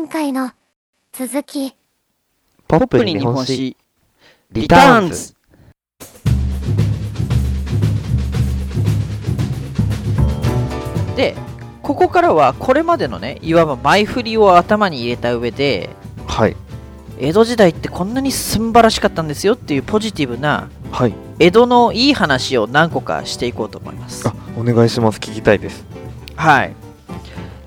前回の続き。ポップに日本史。リターンズ。でここからはこれまでのねいわば前振りを頭に入れた上ではい。江戸時代ってこんなに素晴らしかったんですよっていうポジティブなはい。江戸のいい話を何個かしていこうと思います。あお願いします。聞きたいです。はい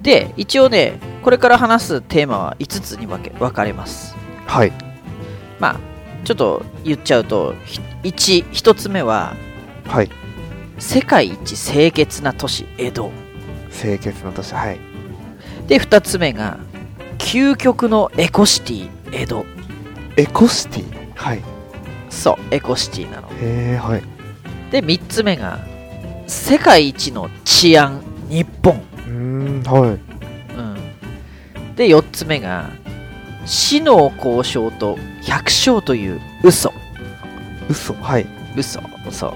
で一応ねこれから話すテーマは5つに分け分かれます。はい。まあちょっと言っちゃうと 1, 1つ目ははい。世界一清潔な都市江戸清潔な年はい。で2つ目が究極のエコシティ江戸エコシティ？はい。そうエコシティなの。へえはい。で3つ目が世界一の治安日本、うーん。はいうん、で4つ目が死の交渉と百姓という嘘。嘘はい。嘘そう。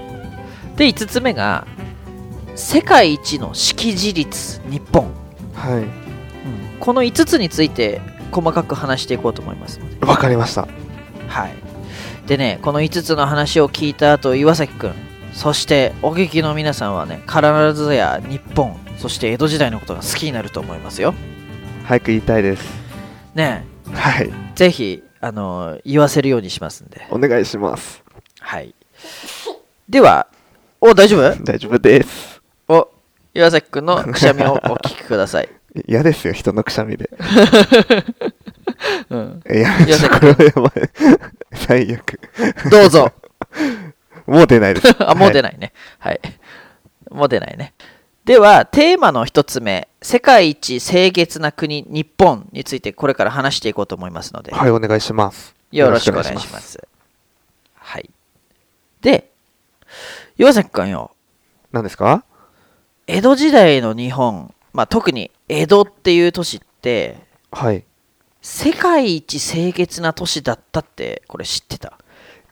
で5つ目が世界一の識字率日本、はい。この5つについて細かく話していこうと思いますわかりました。はい。でねこの5つの話を聞いた後岩崎くん。そしてお聞きの皆さんはね必ずや日本そして江戸時代のことが好きになると思いますよ。早く言いたいです。ねはい。えぜひあの言わせるようにしますんで。お願いします。はい。ではお大丈夫？大丈夫です。お岩崎くんのくしゃみをお聞きください。嫌ですよ人のくしゃみで。うん、いやいやこれはやばい最悪。どうぞ。もう出ないです。あ、もう出ない。ないね。はい。もう出ないね。では、テーマの一つ目、世界一清潔な国、日本についてこれから話していこうと思いますので、はいお願いします。よろしくお願いします。はい。で、岩崎君よ、何ですか？江戸時代の日本、まあ、特に江戸っていう都市って、はい。世界一清潔な都市だったって、これ知ってた？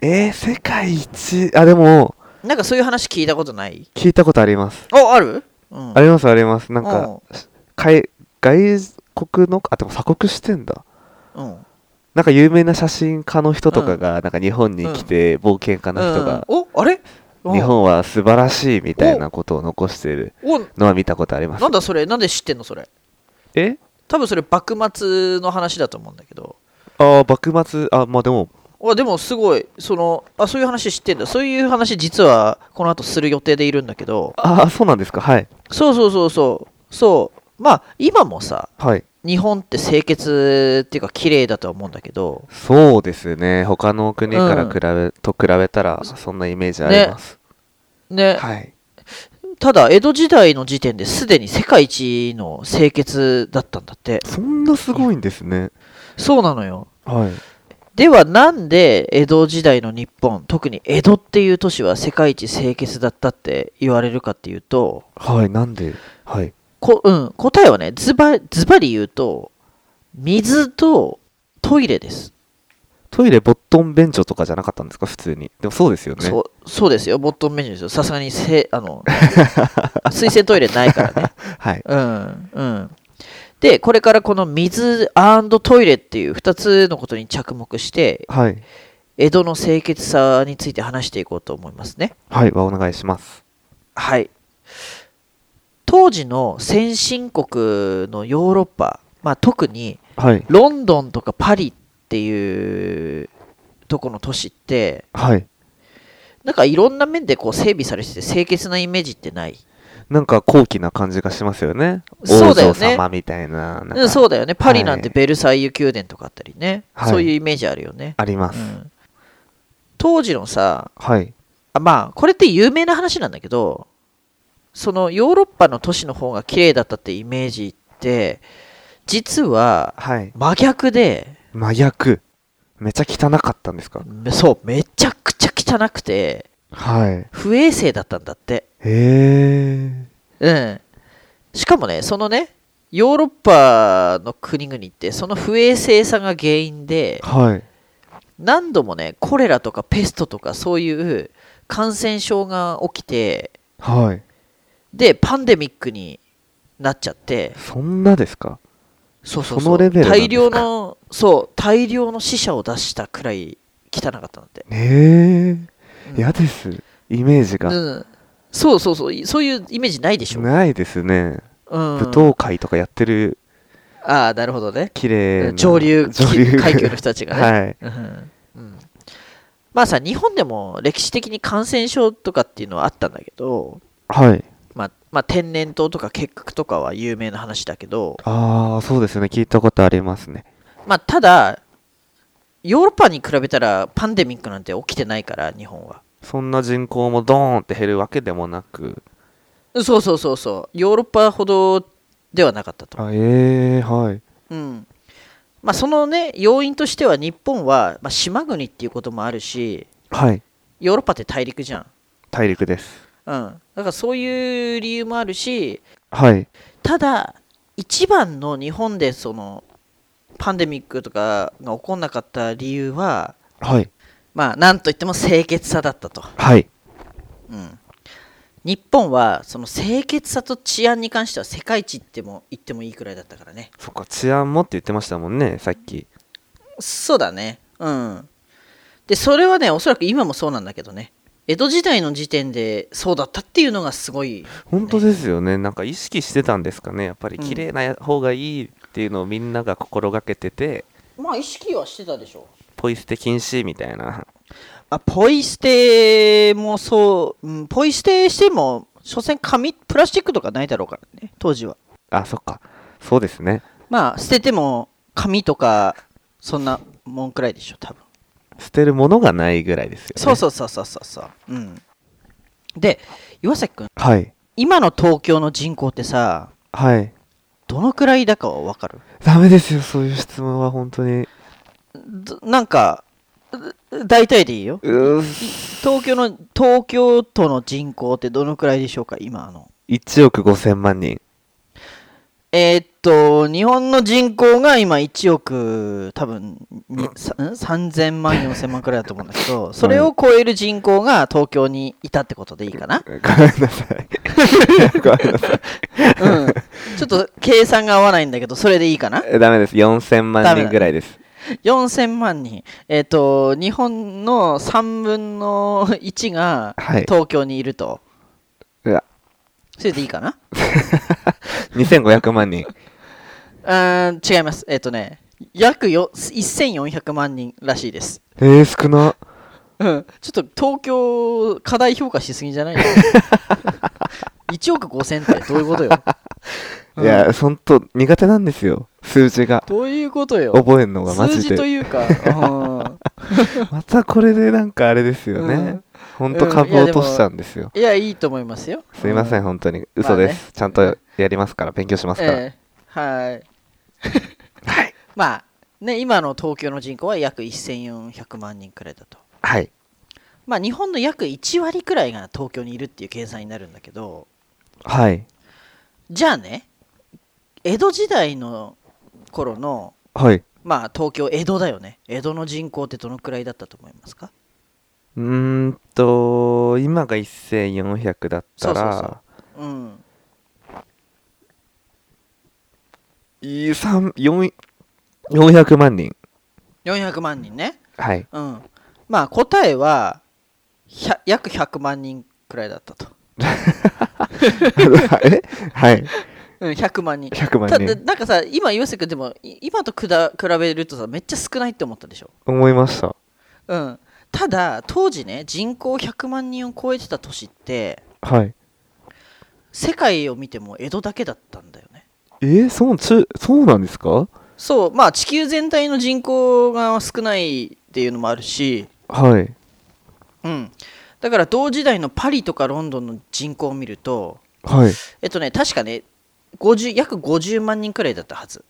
えー、世界一あでもなんかそういう話聞いたことない？聞いたことあります。お、ある？うん。ありますあります。なんかうん。海外国のあでも鎖国してんだ。うん。なんか有名な写真家の人とかが、なんか日本に来て冒険家の人が、うん、おあれ？うん。日本は素晴らしいみたいなことを残してるおのは見たことあります。なんだそれ？なんで知ってんのそれ？え？多分それ幕末の話だと思うんだけど。ああ幕末あまあでも。あでもすごい。そのあそういう話知ってんだ。そういう話実はこの後する予定でいるんだけど。ああそうなんですか？はいそうそうそうそう。そう。まあ今もさはい。日本って清潔っていうか綺麗だとは思うんだけど。そうですね。他の国から比べ、と比べたらそんなイメージあります、ね、はい。ただ江戸時代の時点ですでに世界一の清潔だったんだって。そんなすごいんですね。そうなのよ。はいではなんで江戸時代の日本特に江戸っていう都市は世界一清潔だったって言われるかっていうとはいなんで？はい。こ、うん、答えはねズバズバリ言うと水とトイレです、トイレボットン便所とかじゃなかったんですか？普通に。でもそうですよね。そうそうですよ。ボットンメニューですよ。さすがにせあの 水洗トイレないからね。はい。うんうんでこれからこの水トイレっていう2つのことに着目してはい。江戸の清潔さについて話していこうと思いますね。はいはお願いします。はい。当時の先進国のヨーロッパ、まあ、特にはい。ロンドンとかパリっていうとこの都市って、はい。なんかいろんな面でこう整備されてて清潔なイメージってない？なんか高貴な感じがしますよね。そうだよね。みたいななうん、そうだよね。パリなんてはい。ベルサイユ宮殿とかあったりね。はい。そういうイメージあるよね。あります、うん、当時のさ、はい。あまあ、これって有名な話なんだけど、そのヨーロッパの都市の方が綺麗だったってイメージって、実ははい。真逆で、真逆。めちゃ汚かったんですか？めそう、めちゃくちゃ汚くて、はい。不衛生だったんだって。へえうん。しかもね、そのね、ヨーロッパの国々って、その不衛生さが原因で、はい。何度もね、コレラとかペストとかそういう感染症が起きて、はい。で、パンデミックになっちゃって、そんなですか？そうそうそう。そのレベル大量のそう大量の死者を出したくらい汚かったんて、ええうん。嫌です。イメージが。うん、そうそうそう。いそういうイメージないでしょ、ないですね。うん、舞踏会とかやってるああなるほどね。綺麗な上流 上流階級の人たちがね、はい。うんうん。まあさ日本でも歴史的に感染症とかっていうのはあったんだけど、はい。まあ、まあ天然痘とか結核とかは有名な話だけど、ああそうですね。聞いたことありますね。まあ、ただヨーロッパに比べたらパンデミックなんて起きてないから日本はそんな人口もドーンって減るわけでもなく。そうそうそうそう。ヨーロッパほどではなかったと、あええはい。うん。まあ、そのね要因としては日本は、まあ、島国っていうこともあるしはい。ヨーロッパって大陸じゃん、大陸です。うん、だからそういう理由もあるしはい。ただ一番の日本でそのパンデミックとかが起こんなかった理由ははいまあなんといっても清潔さだったと、はい。うん、日本はその清潔さと治安に関しては世界一っても言ってもいいくらいだったからね。そっか治安もって言ってましたもんねさっき。そうだね。うん。でそれはねおそらく今もそうなんだけどね。江戸時代の時点でそうだったっていうのがすごい本当ですよね。なんか意識してたんですかね。やっぱりうん。綺麗な方がいいっていうのをみんなが心がけてて、まあ意識はしてたでしょポイ捨て禁止みたいな。あポイ捨てもそう、うん、ポイ捨てしても所詮紙プラスチックとかないだろうからね当時は。あそっか。そうですね。まあ捨てても紙とかそんなもんくらいでしょ多分。捨てるものがないぐらいですよね。そうそうそうそうそうそう。うん。で岩崎君はい。今の東京の人口ってさはい。どのくらいだかは分かる？ダメですよそういう質問は本当に。どなんかう大体でいいよ。東京の東京都の人口ってどのくらいでしょうか今あの。1億5000万人。えーっと日本の人口が今1億多分にさん？3000万4000万くらいだと思うんだけどそれを超える人口が東京にいたってことでいいかな、ごめんなさい。ごめんなさい。うん、ちょっと計算が合わないんだけどそれでいいかな。えダメです。4000万人ぐらいです4000万人。えーっと日本の3分の1がはい。東京にいると、うわそれでいいかな？2500万人。うーん違います。えーっとね約よ1400万人らしいです。えー、少な。うん、ちょっと東京過大評価しすぎじゃない？の1億5000ってどういうことよ、うんいや本当苦手なんですよ。数字が。どういうことよ。覚えるのがマ数字とジでいうか、うん。またこれでなんかあれですよね、うん。ほんと株落としちゃうんですよ、いやいいと思いますよ。すいません、う本当に。嘘です、ちゃんとやりますから勉強しますから、ええ。はい。はい。まあね今の東京の人口は約1400万人くらいだと。はい。まあ日本の約1割くらいが東京にいるっていう計算になるんだけど。はい。じゃあね江戸時代の頃のはい。まあ東京江戸だよね。江戸の人口ってどのくらいだったと思いますか？うーんと今が1400だったらそうそうそう。うん。いい三四400万人。400万人ね。はい。うん。まあ答えは100約100万人くらいだったと、え？はいうん、100万人。100万た人なんかさ今岩瀬君でもい今とくだ比べるとさめっちゃ少ないって思ったでしょ？思いました。うん。ただ当時ね人口100万人を超えてた年ってはい。世界を見ても江戸だけだったんだよね。えー、そうちそうなんですか？そう。まあ地球全体の人口が少ないっていうのもあるし。はい。うん。だから同時代のパリとかロンドンの人口を見るとはい。えっとね確かね50約50万人くらいだったはず。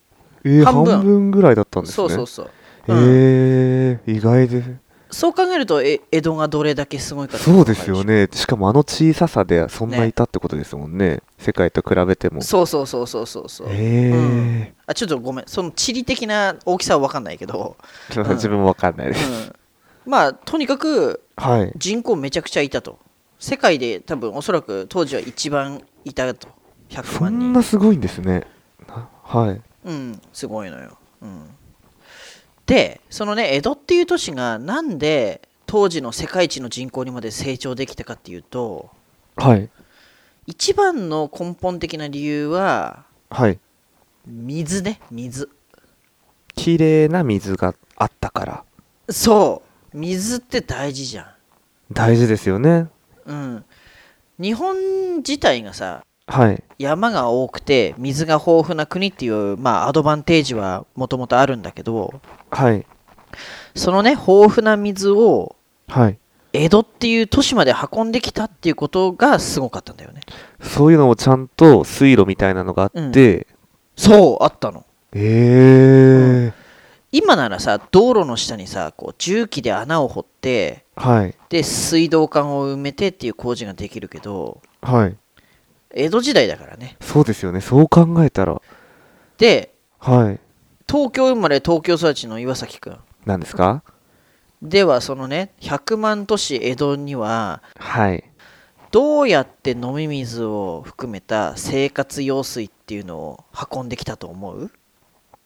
えー、半半分分ぐらいだったんですね。そうそうそう、えうん。ー、意外で。すそう考えるとえ江戸がどれだけすごいかそうですよね。ねしかもあの小ささでそんないたってことですもんね。世界と比べても。そうそうそうそうそうそう。えー。うん。あちょっとごめん。その地理的な大きさは分かんないけど、自分もわかんないです、うん、まあとにかくはい。人口めちゃくちゃいたと。世界で多分おそらく当時は一番いたと100そ万人。んなすごいんですね。なはい。うんすごいのよ、うん、でそのね江戸っていう都市がなんで当時の世界一の人口にまで成長できたかっていうとはい。一番の根本的な理由ははい。水ね水。綺麗な水があったから。そう。水って大事じゃ大事ですよね。んうん。日本自体がさはい。山が多くて水が豊富な国っていうまあアドバンテージはもともとあるんだけどはい。そのね豊富な水をはい。江戸っていう都市まで運んできたっていうことがすごかったんだよねそういうのもちゃんと水路みたいなのがあって、そうあったのええ今ならさ道路の下にさこう重機で穴を掘ってはい。で水道管を埋めてっていう工事ができるけどはい。江戸時代だからねそうですよね。そう考えたら。ではい。東京生まれ東京育ちの岩崎くん何ですか？ではそのね100万都市江戸にははい。どうやって飲み水を含めた生活用水っていうのを運んできたと思う？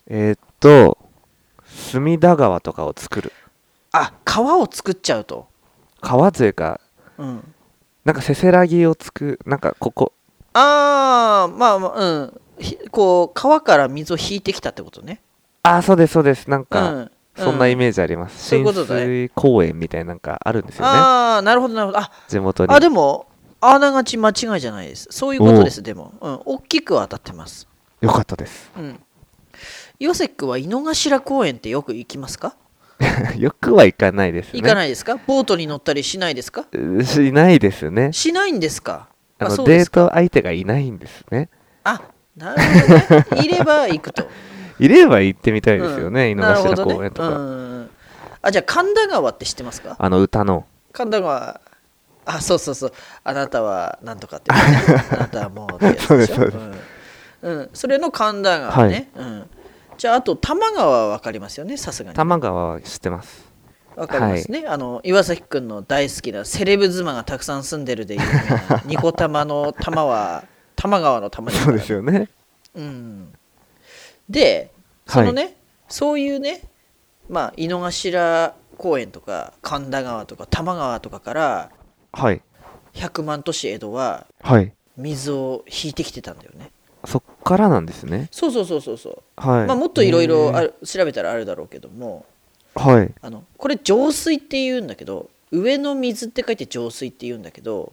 えーっと、隅田川とかを作る。あ川を作っちゃうと川というか、うんなんかせせらぎをつく、なんかここ、あーまあまあうんひこう川から水を引いてきたってことねああ、そうです、そうです。なんうか、んそんなイーメージあります。そういう浸水公園みたいななんかあるんですよね。ああなるほどなるほどあ地元に。あでもあながち間違いじゃないですそういうことですでもうん大きくは当たってますよかったです。うん岩崎君は井の頭公園ってよく行きますか？よくはいかないですね。行かないですか？ボートに乗ったりしないですか？うしないですね。しないんですか？あのそうですか。デート相手がいないんですね。あなるほどね。いれば行くと。いれば行ってみたいですよね、うん。井の頭公園とか。うん。あじゃあ神田川って知ってますか？あの歌の。神田川。あそうそうそう。あなたはなんとかって、ね、あなたはもうってやつでしょ？そうですそうです。うん。うん、それの神田川ね、うん、じゃああと多摩川は分かりますよねさすがに。多摩川は知ってます。わかりますね、あの岩崎君の大好きなセレブ妻がたくさん住んでるで有名なニコ玉の玉は多摩川の玉そうですよね。うん、でそのね、そういうねまあ井の頭公園とか神田川とか多摩川とかからはい。100万都市江戸ははい。水を引いてきてたんだよねそっからなんですね。そうそうそうそうそう、はい。まあもっといろいろ調べたらあるだろうけどもーはい。あのこれ浄水って言うんだけど上の水って書いて浄水って言うんだけど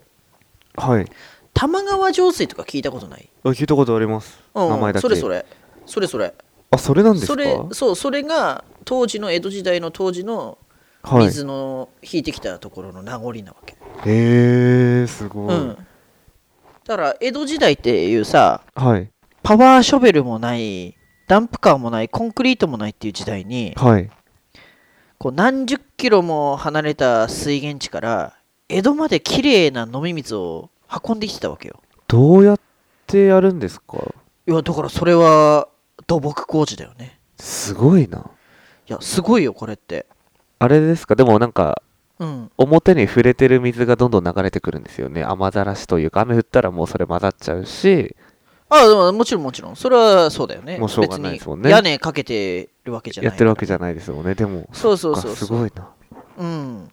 はい。玉川浄水とか聞いたことない、あ聞いたことあります。うん、名前だけ。それそれそれそれあ、それなんですか？それそうそれが当時の江戸時代の当時のはい。水の引いてきたところの名残なわけ、へえ、すごい。うん、だから江戸時代っていうさはい。パワーショベルもないダンプカーもないコンクリートもないっていう時代にはい。こう何十キロも離れた水源地から江戸まできれいな飲み水を運んできてたわけよ。どうやってやるんですか？いやだからそれは土木工事だよね。すごいな。いやすごいよこれって。あれですか？でもなんか、うん。表に触れてる水がどんどん流れてくるんですよね。雨ざらしというか、雨降ったらもうそれ混ざっちゃうし、あでももちろんもちろんそれはそうだよねもうしょうがないですもんね別に屋根かけてるわけじゃないやってるわけじゃゃないですもんね。でも、そうそうそうすごいな。うん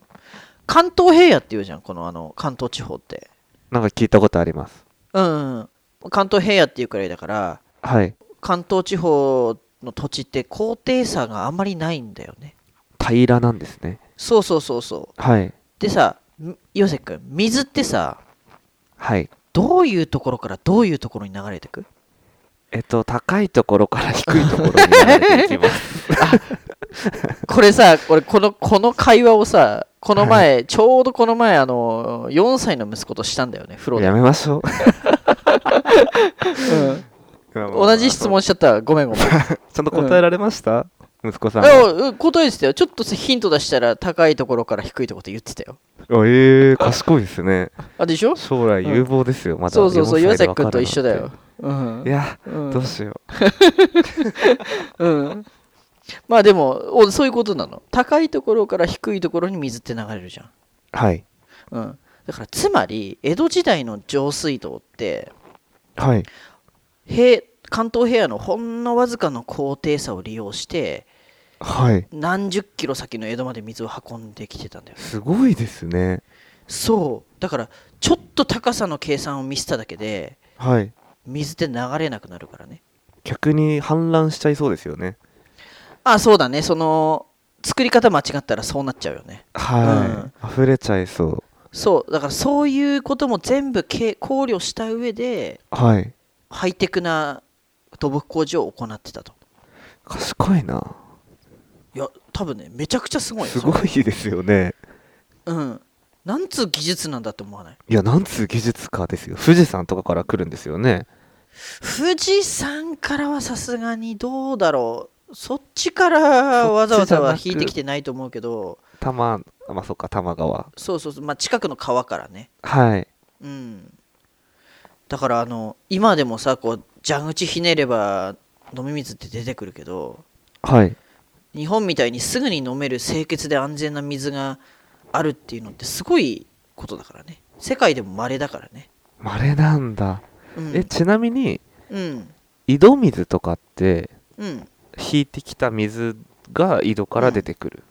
関東平野っていうじゃんこのあの関東地方ってなんか聞いたことあります。うんうん関東平野っていうくらいだからはい。関東地方の土地って高低差があんまりないんだよね平らなんですね。そうそうそうそうはい。でさん岩瀬君水ってさはい。どういうところからどういうところに流れてく？えっと、高いところから低いところに流れていきます。これさこれこのこの会話をさこの前、ちょうどこの前あの4歳の息子としたんだよね風呂で。やめましょう。同じ質問しちゃった。ごめんごめん。ちゃんと答えられました、息子さん答えてたよちょっとヒント出したら高いところから低いところって言ってたよあええ賢いですね。あでしょ？将来有望ですよ、まだ。そうそうそう4岩崎君と一緒だようん。いや、うんどうしようんまあでもおそういうことなの高いところから低いところに水って流れるじゃんう。はい。うんだからつまり江戸時代の上水道ってはい。平関東平野のほんのわずかの高低差を利用してはい。何十キロ先の江戸まで水を運んできてたんだよね。すごいですね。そう。だからちょっと高さの計算をミスっただけではい。水って流れなくなるからね。逆に氾濫しちゃいそうですよね。あそうだね。その作り方間違ったらそうなっちゃうよね。はい、溢れちゃいそう。そう。だからそういうことも全部け考慮した上ではい。ハイテクな土木工事を行ってたと。賢いないや多分ねめちゃくちゃすごいよすごいですよね。うん。なんつう技術なんだって思わない？いやなんつう技術かですよ。富士山とかから来るんですよね。富士山からはさすがにどうだろう。そっちからわざわざは引いてきてないと思うけど。多摩まあそっか多摩川。そうそうそう。まあ近くの川からね。はい。うん。だからあの今でもさこう蛇口ひねれば飲み水って出てくるけど。はい日本みたいにすぐに飲める清潔で安全な水があるっていうのってすごいことだからね。世界でも稀だからね。稀なんだ、うん。えちなみにうん。井戸水とかってうん。引いてきた水が井戸から出てくる、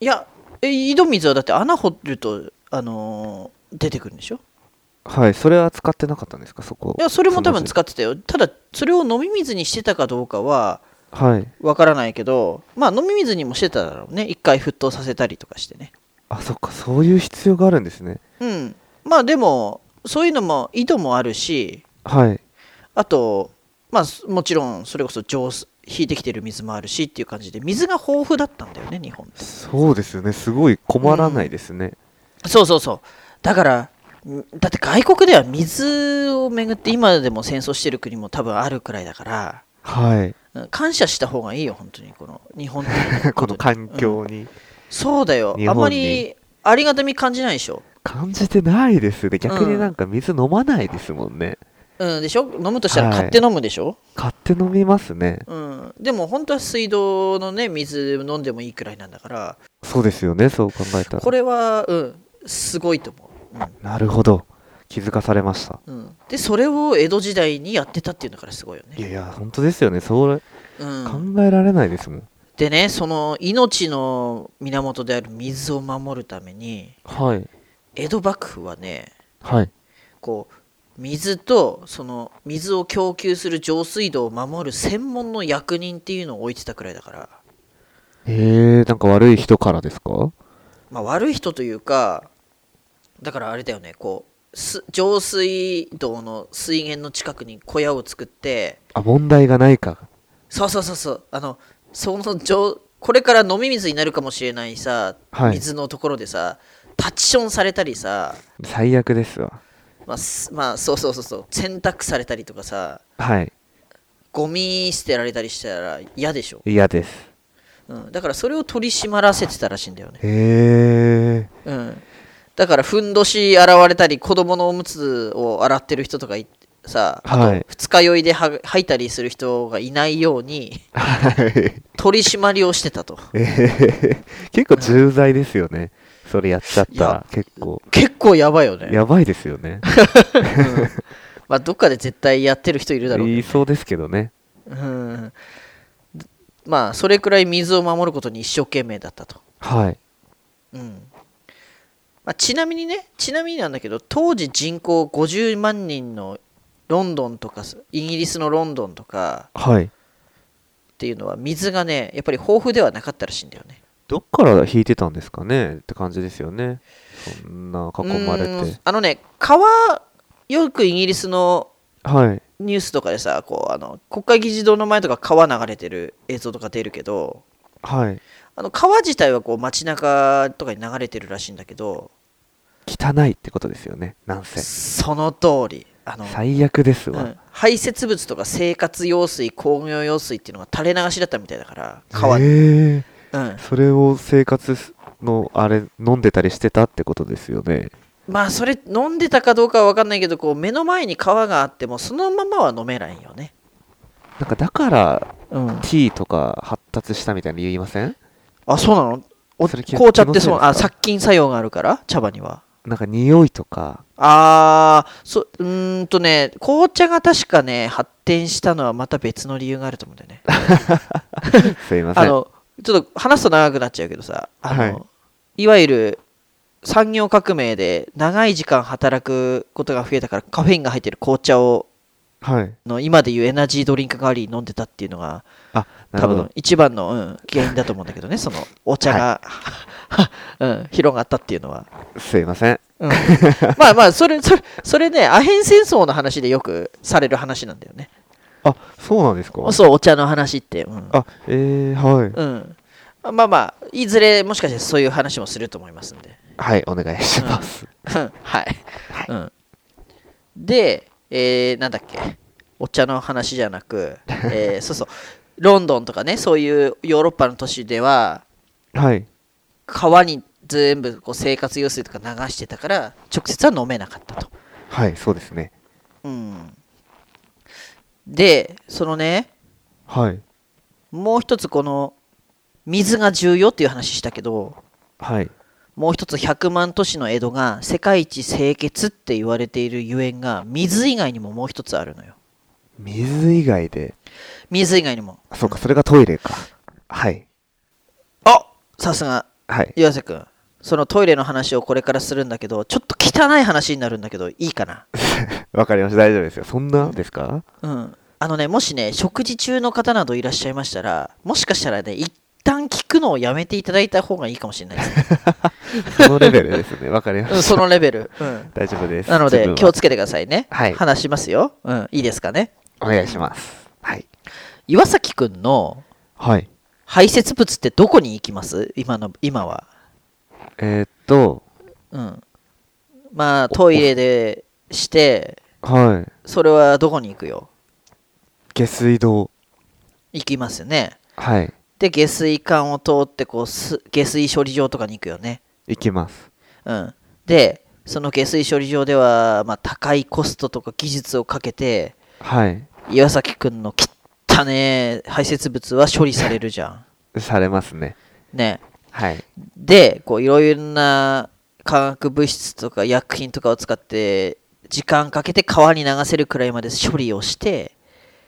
いやえ井戸水はだって穴掘るとあのー出てくるんでしょ？はいそれは使ってなかったんですか？そこ。いやそれも多分使ってたよ。ただそれを飲み水にしてたかどうかははいわからないけどまあ飲み水にもしてただろうね。一回沸騰させたりとかしてね。あそっか。そういう必要があるんですね。うん。まあでもそういうのも井戸もあるしはい。あとまあすもちろんそれこそ浄水引いてきてる水もあるしっていう感じで水が豊富だったんだよね日本って。そうですよね。すごい困らないですね、そうそうそう。だからんだって外国では水をめぐって今でも戦争してる国も多分あるくらいだから。はい。うん感謝した方がいいよ本当にこの日本 このとに環うん境に。そうだよ。あんまりありがたみ感じないでしょ？感じてないですね。逆になんか水飲まないですもんね、うんでしょ？飲むとしたらはい。買って飲むでしょ、買って飲みますね。うん、でも本当は水道のね水飲んでもいいくらいなんだから。そうですよねそう考えたら。これはうんすごいと思なるほど気づかされました。う、うん、でそれを江戸時代にやってたっていうのからすごいよね、いやいや本当ですよね。それうん、考えられないですもん、でねその命の源である水を守るためにはい。江戸幕府はねはい。こう水とその水を供給する上水道を守る専門の役人っていうのを置いてたくらいだから、えー、なんか悪い人からですか？まあ、悪い人というかだからあれだよねこうす上水道の水源の近くに小屋を作ってあ問題がないか。そうそうそうそう。あのその上これから飲み水になるかもしれないさ、はい。水のところでさタッチションされたりさ最悪ですわ。まあ、すまあそうそうそうそう。洗濯されたりとかさはい。ゴミ捨てられたりしたら嫌でしょ、嫌です。うん、だからそれを取り締まらせてたらしいんだよね、へえうん、だからふんどし現れたり子供のおむつを洗ってる人とかいさあとはい二日酔いでは吐いたりする人がいないようにはい。取り締まりをしてたと。えー、結構重罪ですよね。それやっちゃった結構。結構やばいよね、やばいですよね。うん。まあ、どっかで絶対やってる人いるだろうけど言いそうですけどね。うん。まあそれくらい水を守ることに一生懸命だったと、はい。うんまあ、ちなみにねちなみになんだけど当時人口50万人のロンドンとかイギリスのロンドンとかはい。っていうのは水がねやっぱり豊富ではなかったらしいんだよね。どっから引いてたんですかね？って感じですよね。そんな囲まれて。あのね川よくイギリスのはい。ニュースとかでさこうあの国会議事堂の前とか川流れてる映像とか出るけどはいあの川自体はこう街中とかに流れてるらしいんだけど汚いってことですよねなんせ。その通り。あの、最悪ですわ、うん。排泄物とか生活用水工業用水っていうのが垂れ流しだったみたいだから川に、へえ。うん、それを生活のあれ飲んでたりしてたってことですよね。まあそれ飲んでたかどうかは分かんないけどこう目の前に川があってもそのままは飲めないよね、なんかだからうん、ティーとか発達したみたいに言いません？あそうなの？おそれ気紅茶ってそうあ気のせいですか？殺菌作用があるから？茶葉には。なんか匂いとか。あーそうんとね紅茶が確かね発展したのはまた別の理由があると思うんだよね。すいません。あのちょっと話すと長くなっちゃうけどさあの、はい。い、わゆる産業革命で長い時間働くことが増えたからカフェインが入ってる紅茶をはいの今でいうエナジードリンク代わりに飲んでたっていうのがあな多るほど。分一番の、うん、原因だと思うんだけどねそのお茶が、うん、広がったっていうのは、すいません。うん、まあまあそれそれそれねアヘン戦争の話でよくされる話なんだよね。あそうなんですか？そうお茶の話って、うん。あえー、はい。うん、まあまあいずれもしかしてそういう話もすると思いますんで。はいお願いします、うん。はい、うん、で、えー、なんだっけ？お茶の話じゃなく、えー そうそう。ロンドンとかねそういうヨーロッパの都市でははい。川に全部こう生活用水とか流してたから直接は飲めなかったと、はいそうですね。うん、でそのねはい。もう一つこの水が重要っていう話したけどはいもう一つ100万都市の江戸が世界一清潔って言われているゆえんが水以外にももう一つあるのよ。水以外で？水以外にも。あそうかそれがトイレか。はい。あさすが。はい。岩瀬君。そのトイレの話をこれからするんだけどちょっと汚い話になるんだけどいいかな？わかりました。大丈夫ですよ。そんなですか？うん。あのねもしね食事中の方などいらっしゃいましたらもしかしたらね一旦聞くのをやめていただいた方がいいかもしれないです。ね、そのレベルですね。わかりまうん、しそのレベル、うん、た大丈夫です。なので気をつけてくださいね、はい。話しますよ、うん、いいですかね？お願いします。はい。岩崎君のはい。排泄物ってどこに行きます？今の今は。えー、っと。うん。まあトイレでして。はい。それはどこに行くよ？下水道。行きますよね。はいで下水管を通ってこうす下水処理場とかに行くよね。行きます。うん。でその下水処理場では、まあ、高いコストとか技術をかけてはい。岩崎くんの汚ね排泄物は処理されるじゃん。されますね。ね。はい。でこういろいろな化学物質とか薬品とかを使って時間かけて川に流せるくらいまで処理をして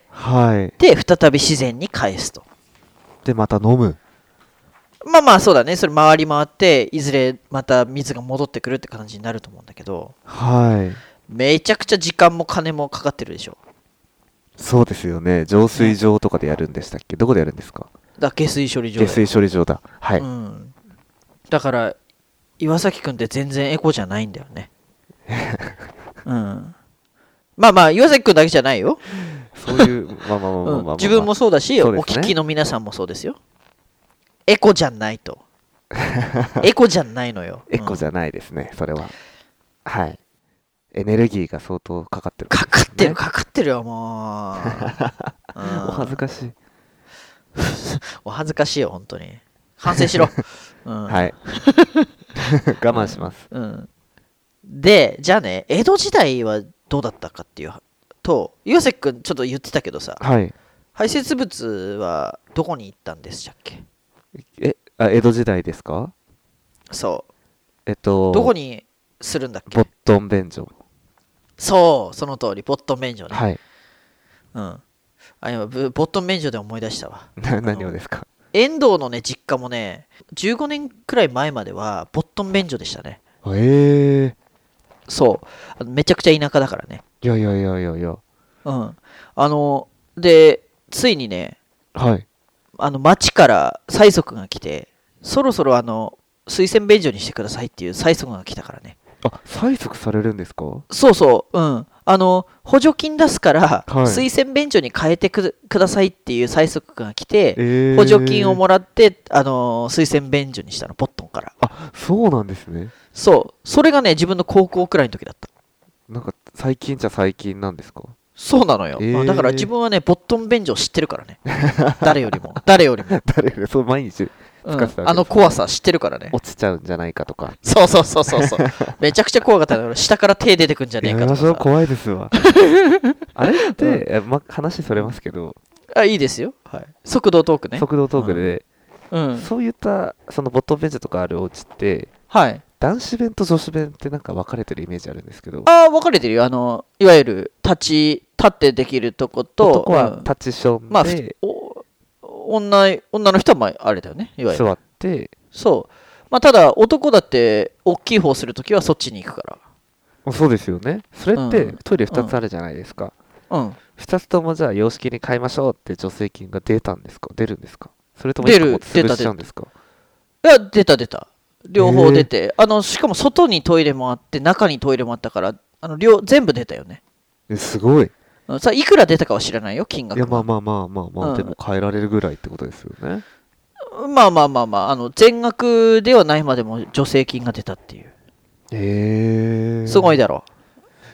はい。で再び自然に返すとでまた飲む。まあまあそうだね。それ回り回っていずれまた水が戻ってくるって感じになると思うんだけど。はい。めちゃくちゃ時間も金もかかってるでしょ。そうですよね。浄水場とかでやるんでしたっけ？どこでやるんですか？だ下水処理場だよ。下水処理場だ。はい、うん、だから岩崎くんって全然エコじゃないんだよね。うん。まあまあ岩崎くんだけじゃないよ、そういうまあまあまあまあまあ、まあうん自分もそうだし、ね。お聞きの皆さんもそうですよ。エコじゃないと。エコじゃないのよ。ゃ、エコじゃないですね、それは。はい。エネルギーが相当かかってる。かかってるね。かかってるよもう、うん。お恥ずかしい。お恥ずかしいよ本当に。反省しろ、うん。はい。我慢します。うん、でじゃあね江戸時代はどうだったかっていうと岩崎くんちょっと言ってたけどさはい。排泄物はどこに行ったんでしたっけ？えあ江戸時代ですか？そえっとうどこにするんだっけ？ボットン便所。そうその通りボットン便所ね、はい。うん。あ今ブボットン便所で思い出したわ。な何をですか？遠藤のね実家もね15年くらい前まではボットン便所でしたね。ええそう。めちゃくちゃ田舎だからねいやいやいやいやいや。うん。あのでついにねはい。あの町から催促が来てそろそろあの推薦便所にしてくださいっていう催促が来たからね。あ催促されるんですか？そうそううん。あの補助金出すから、はい。推薦便所に変えてくくださいっていう催促が来て、えー、補助金をもらってあの推薦便所にしたのポットンから。あそうなんですね。そう。それがね自分の高校くらいの時だったなんか最近じゃ最近なんですか？そうなのよ、えー。だから自分はねボットン便所知ってるからね。誰よりも。誰よりも、誰がそう毎日うん。あの怖さ知ってるからね。落ちちゃうんじゃないかとか。そうそうそうそうそう。めちゃくちゃ怖かったの。下から手出てくんじゃねえやかとか怖いですわ。あれって、えま、話それますけど、あ、いいですよ。はい。速度トークね。速度トークで、うん。そういったそのボットンベンチとかあるお家ってはい。男子弁と女子弁ってなんか分かれてるイメージあるんですけど。ああ分かれてるよ。あのいわゆる立ち立ってできるとこと男はうん。タッチションまあ女女の人はまああれだよね。いわゆる。座って、そう。まあただ男だって大きい方するときはそっちに行くかあそうですよね。それってうん。トイレ2つあるじゃないですか、らうん。2つともじゃあ洋式に変えましょうって助成金が出たんですか？出るんですか？それとも出る。一個も潰しちゃうんですか？いや出た出た両方出て、あのしかも外にトイレもあって中にトイレもあったからあの両全部出たよね。えすごい。うんさあいくら出たかは知らないよ金額はいやまあまあまあまあまあ、うん。でも変えられるぐらいってことですよね。まあまあまあまああの全額ではないまでも助成金が出たっていう。へえすごいだろ。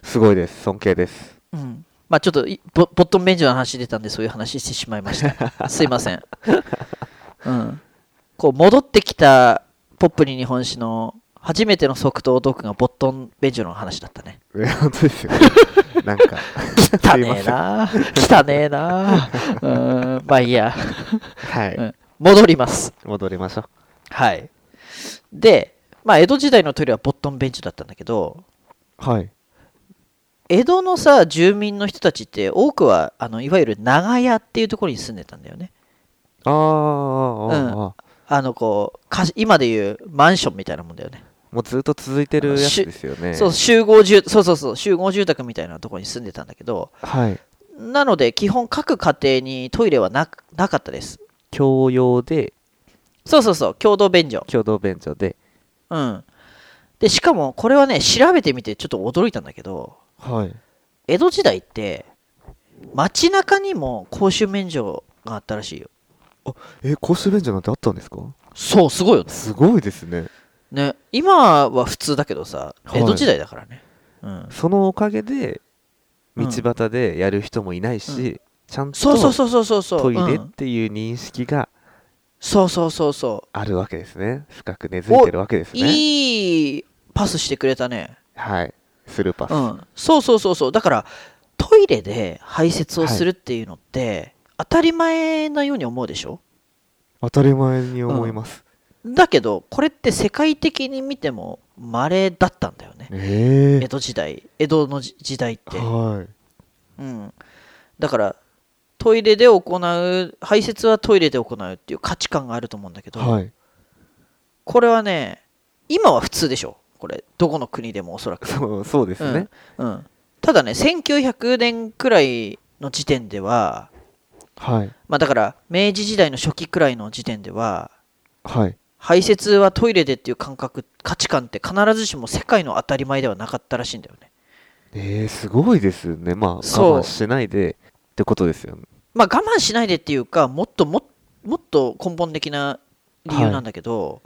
すごいです。尊敬です。う、うん、まあちょっといボボットンベンチの話出たんでそういう話してしまいました。すいません、うん、こう戻ってきたポップに日本史の初めての即答読がボットンベンジョの話だったね。え本当ですよ。ね なんか。汚ねえな。汚ねえな。うんまあいいや、はい、うん、戻ります。戻りましょう。はい。でまあ江戸時代のトイレはボットンベンチだったんだけどはい。江戸のさ住民の人たちって多くはあのいわゆる長屋っていうところに住んでたんだよね。あーあーあー、ああのこうか今でいうマンションみたいなもんだよね。ーもうずっと続いてるやつですよね。そう集合住そうそうそう集合住宅みたいなところに住んでたんだけどはい。なので基本各家庭にトイレはななかったです。共用で。そうそうそう共同便所。共同便所で。うん。でしかもこれはね調べてみてちょっと驚いたんだけどはい。江戸時代って街中にも公衆便所があったらしいよえ公衆便所なんてあったんですか？そうすごいよね。すごいですね。ね今は普通だけどさはい。江戸時代だからね、うん、そのおかげで道うん。端でやる人もいないし、ちゃんとそうそうそうそうそうそう。トイレっうんていう認識がそうそうそうそあるわけですね。深く根付いてるわけですうねいいパスしてくれたね。はい。スルーパス、うん。そうそうそうそう。だからトイレで排泄をするっていうのって、当たり前なように思うでしょ？当たり前に思います、だけどこれって世界的に見ても稀だったんだよね。ええ江戸時代江戸の時時代って、はうん、だからトイレで行う排泄はトイレで行うっていう価値観があると思うんだけど、いはい。これはね今は普通でしょ？これどこの国でもおそらく、そうそうですね、うん、ただね1900年くらいの時点でははい。まあだから明治時代の初期くらいの時点でははい。排泄はトイレでっていう感覚価値観って必ずしも世界の当たり前ではなかったらしいんだよね。えー、すごいですね。まあ我慢しないでってことですよね。まあ我慢しないでっていうかもっとももっと根本的な理由なんだけど、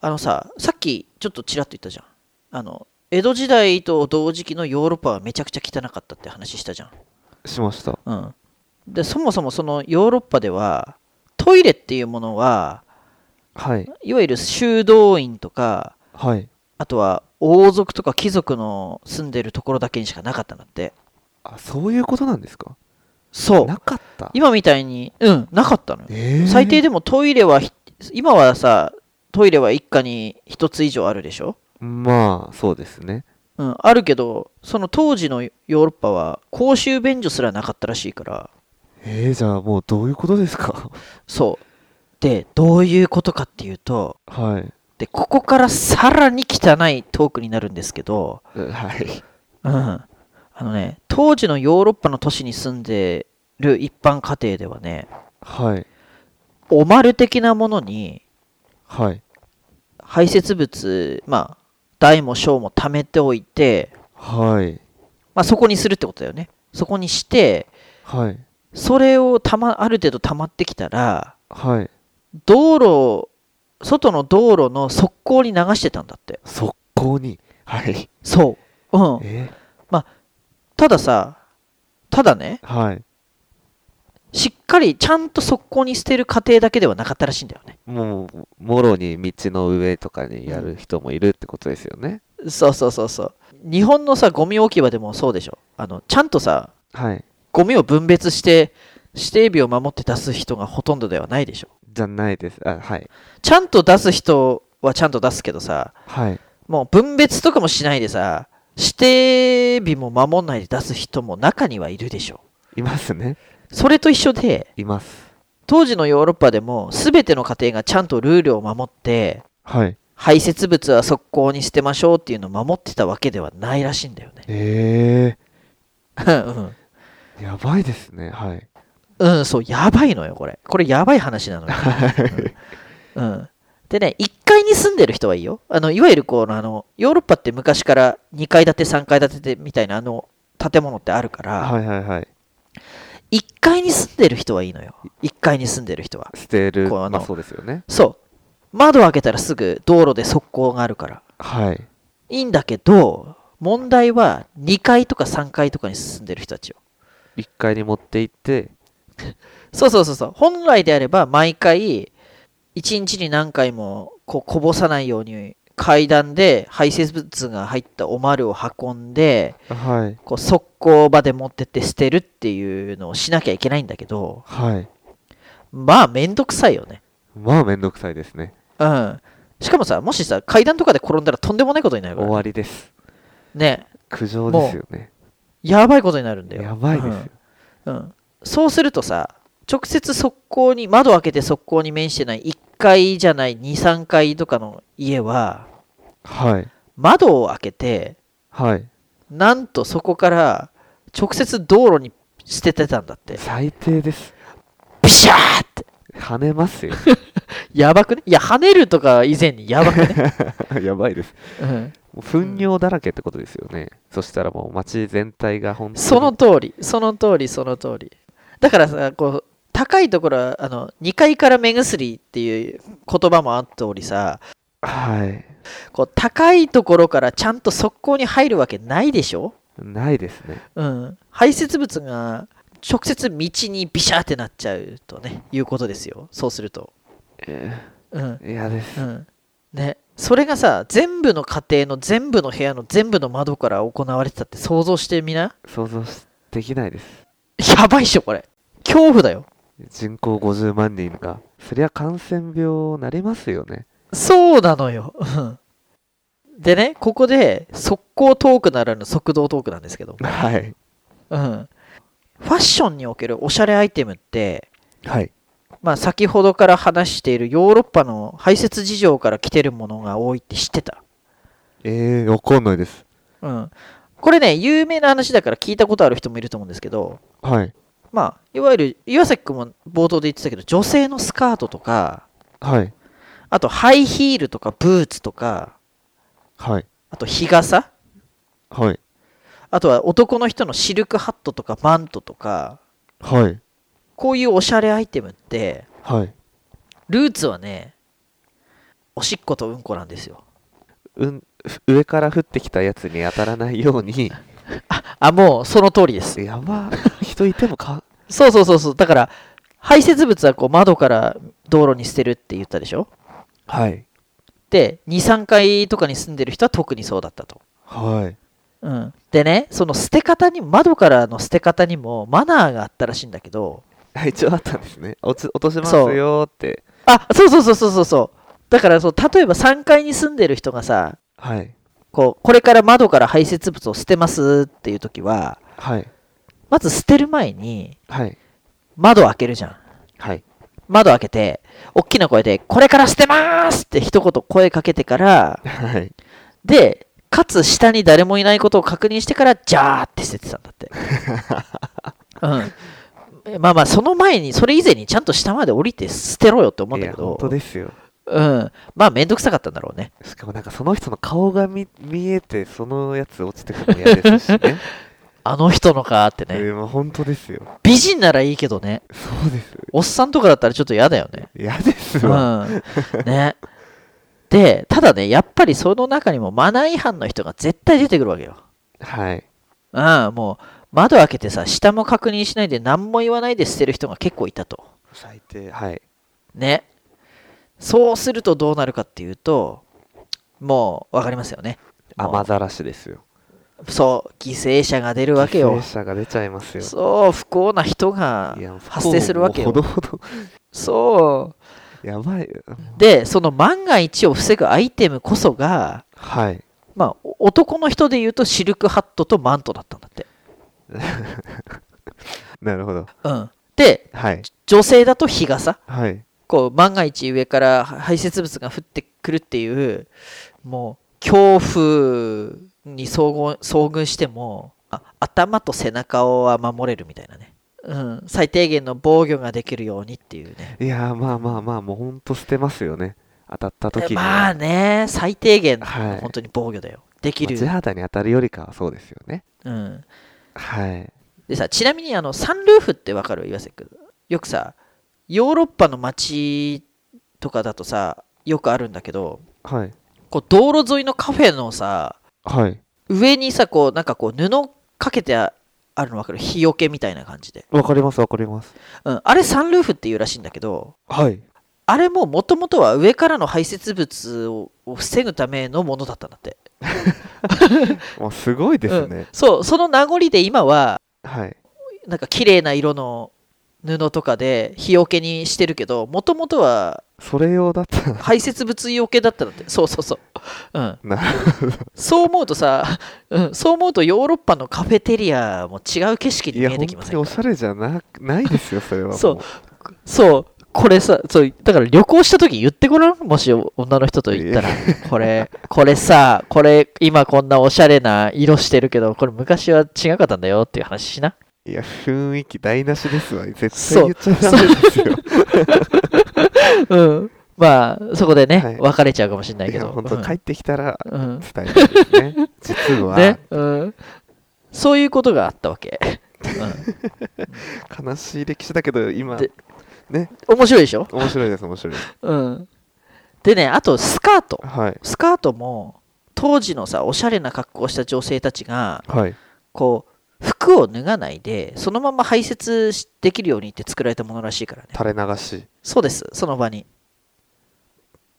あのささっきちょっとちらっと言ったじゃん。あの江戸時代と同時期のヨーロッパはめちゃくちゃ汚かったって話したじゃん。しました。うん、でそもそもそのヨーロッパではトイレっていうものははい。いわゆる修道院とかはい。あとは王族とか貴族の住んでるところだけにしかなかったんだって。あそういうことなんですか？そう。なかった。今みたいにうんなかったのよ。えー、最低でもトイレはひ今はさトイレは一家に一つ以上あるでしょ？まあそうですね。うん、あるけどその当時のヨーロッパは公衆便所すらなかったらしいからえー、じゃあもうどういうことですか？そう。でどういうことかっていうとはい。でここからさらに汚いトークになるんですけど、うはい。うん、あのね当時のヨーロッパの都市に住んでる一般家庭ではねはい。おまる的なものにはい。排泄物まあ大も小も貯めておいて、はい。まあ、そこにするってことだよね。そこにしてはいそれをたまある程度溜まってきたらはい。道路外の道路の側溝に流してたんだって。速攻に？はい。そう。うん。え？たださただねー、はい。しっかりちゃんと側溝に捨てる過程だけではなかったらしいんだよね。もうもろに道の上とかにやる人もいるってことですよね、そうそうそうそう。日本のさゴミ置き場でもそうでしょ。あのちゃんとさはいゴミを分別して指定日を守って出す人がほとんどではないでしょじゃないですあはいちゃんと出す人はちゃんと出すけどさはいもう分別とかもしないでさ、指定日も守んないで出す人も中にはいるでしょ。いますね。それと一緒で、います。当時のヨーロッパでも全ての家庭がちゃんとルールを守って、はい。排泄物は速攻に捨てましょうっていうのを守ってたわけではないらしいんだよね。え うんー、やばいですね。はい。うん、そう、やばいのよ、これ。これやばい話なのよ。うん。うんでね、1階に住んでる人はいいよ。あのいわゆるこのあのヨーロッパって昔から2階建て、3階建てみたいなあの建物ってあるから、はいはいはい。1階に住んでる人はいいのよ。1階に住んでる人は。捨てる、こうまあそうですよね。そう。窓開けたらすぐ道路で側溝があるから。はい。いいんだけど、問題は2階とか3階とかに住んでる人たちよ。1階に持って行って、そうそうそうそう。本来であれば毎回、1日に何回もこうこぼさないように階段で排泄物が入ったおまるを運んで、はい。こう側溝場で持ってって捨てるっていうのをしなきゃいけないんだけど、はい。まあめんどくさいよね。まあめんどくさいですね。うん。しかもさ、もしさ、階段とかで転んだらとんでもないことになるか終ら。わりです。ね。苦情ですよね。やばいことになるんだよ。やばいですよ。うん。うんそうするとさ、直接側溝に、窓開けて側溝に面してない1階じゃない2、3階とかの家は、はい。窓を開けて、はい。なんとそこから直接道路に捨ててたんだって。最低です。ビシャーって。跳ねますよ。やばくね？いや、跳ねるとか以前にやばくね、やばいです。うん、もう糞尿だらけってことですよね。そしたらもう街全体が本当に。その通り、その通り、その通り。だからさ、こう、高いところは、あの、2階から目薬っていう言葉もあった通りさ、はい。こう、高いところからちゃんと側溝に入るわけないでしょ？ないですね。うん。排泄物が直接道にビシャーってなっちゃうとね、いうことですよ。そうすると。えうん。ー嫌です。うん。ね。それがさ、全部の家庭の全部の部屋の全部の窓から行われてたって想像してみな。想像しできないです。やばいっしょ、これ。恐怖だよ。人口50万人が。そりゃ感染病なりますよね。そうなのよ。うんでね、ここで、速攻トークならぬ速道トークなんですけども、はい。うん。ファッションにおけるおしゃれアイテムって、はい。まあ、先ほどから話しているヨーロッパの排泄事情から来てるものが多いって知ってた。えー、わかんないです。うん。これね、有名な話だから聞いたことある人もいると思うんですけど、はい。まあ、いわゆる、岩崎君も冒頭で言ってたけど、女性のスカートとか、はい。あとハイヒールとかブーツとか、はい。あと日傘？はい。あとは男の人のシルクハットとかマントとか、はい。こういうおしゃれアイテムって、はい。ルーツはね、おしっことうんこなんですよ。うん、ふ上から降ってきたやつに当たらないように、あ、もうその通りです。やば、人いてもか、そうそうそうそう。だから、排泄物はこう窓から道路に捨てるって言ったでしょ？はい。で、2、3階とかに住んでる人は特にそうだったと。はい。うん。でね、その捨て方に、窓からの捨て方にもマナーがあったらしいんだけど、あ 一応あったんですね。落ち落としますよーって。あ、そうそうそうそうそうそう。だからそう、例えば3階に住んでる人がさ、はい。こう、これから窓から排泄物を捨てますっていう時は、はい。まず捨てる前にはい。窓を開けるじゃん。はい。窓開けて、大きな声で、これから捨てますって一言声かけてから、はい。で、かつ下に誰もいないことを確認してから、ジャーって捨ててたんだって。うん。まあまあ、その前に、それ以前にちゃんと下まで降りて捨てろよって思うんだけど、当ですよ。うん。まあ、めんどくさかったんだろうね。しかもなんかその人の顔が見見えて、そのやつ落ちてくるのも嫌ですしね。あの人のかってえね。ーまあ本当ですよ。美人ならいいけどね。そうです。おっさんとかだったらちょっと嫌だよね。嫌ですうわ。ん。ね。で、ただね、やっぱりその中にもマナー違反の人が絶対出てくるわけよ。はい。うん、もう、窓開けてさ、下も確認しないで何も言わないで捨てる人が結構いたと。最低。はい。ね。そうするとどうなるかっていうと、もう、わかりますよね。雨ざらしですよ。そう、犠牲者が出るわけよ犠牲。者が出ちゃいますよ。そう、不幸な人が発生するわけよほ。どほど。そう。やばい。で、その万が一を防ぐアイテムこそが、はい。まあお男の人で言うとシルクハットとマントだったんだって、なるほど。うん、ではい。女性だと日傘？はい。こう万が一上から排泄物が降ってくるっていうもう恐怖に遭遇遭遇してもあ頭と背中は守れるみたいなね、うん、最低限の防御ができるようにっていうねいやー、まあまあまあ、もうほんと捨てますよね。当たった時には。まあね最低限のはい本当に防御だよできる、まあ地肌に当たるよりかはそうですよね。うん、はい。でさちなみにあのサンルーフってわかる岩瀬君？よくさヨーロッパの街とかだとさよくあるんだけどはい。こう道路沿いのカフェのさはい。上にさこうなんかこう布かけてああるの分かる？日よけみたいな感じで、わかりますわかります。うん、あれサンルーフっていうらしいんだけどはい。あれももともとは上からの排泄物をを防ぐためのものだったんだって。もうすごいですうん。ね。そうその名残で今ははい。なんか綺麗な色の布とかで日よけにしてるけどもともとはそれ用だったら排泄物よけだったんだって。そうそうそう、うん、なそう思うとさ、うん、そう思うとヨーロッパのカフェテリアも違う景色にいや、見え本当におてきませんか？しゃれじゃなないですよ、それは。そう。そう、これさ、そうだから旅行した時言ってごらん、もし女の人と言ったら、これ、これさ、これ今こんなおしゃれな色してるけど、これ昔は違かったんだよっていう話しな？いや、雰囲気台無しですわ。絶対言っちゃダメですよ。うん。まあ、そこでね、はい別れちゃうかもしれないけど。本当帰ってきたらうん。うん伝えたいですね。実は、ね、うん。そういうことがあったわけ。悲しい歴史だけど、今、でね、うん、面白いでしょ？面白いです、面白い。うん。でね、あとスカート。はい。スカートも、当時のさ、おしゃれな格好をした女性たちが、はい。こう服を脱がないでそのまま排泄しできるようにって作られたものらしいからね垂れ流し。そうですその場に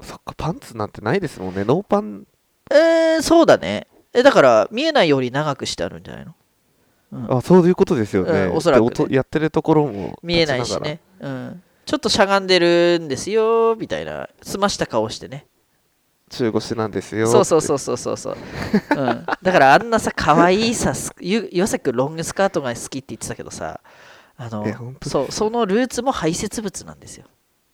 そっか、パンツなんてないですもんね。ノーパン、えー、そうだねえだから見えないより長くしてあるんじゃないの、うん、あ、そういうことですよね。うんおそらくねやってるところも見えないしね、うん、ちょっとしゃがんでるんですよみたいな。澄ました顔してね。中腰なんですよ。そうそうそうそうそうそう、うん、だからあんなさ可愛いさ岩崎君ロングスカートが好きって言ってたけどさあのそうそのルーツも排泄物なんですよ、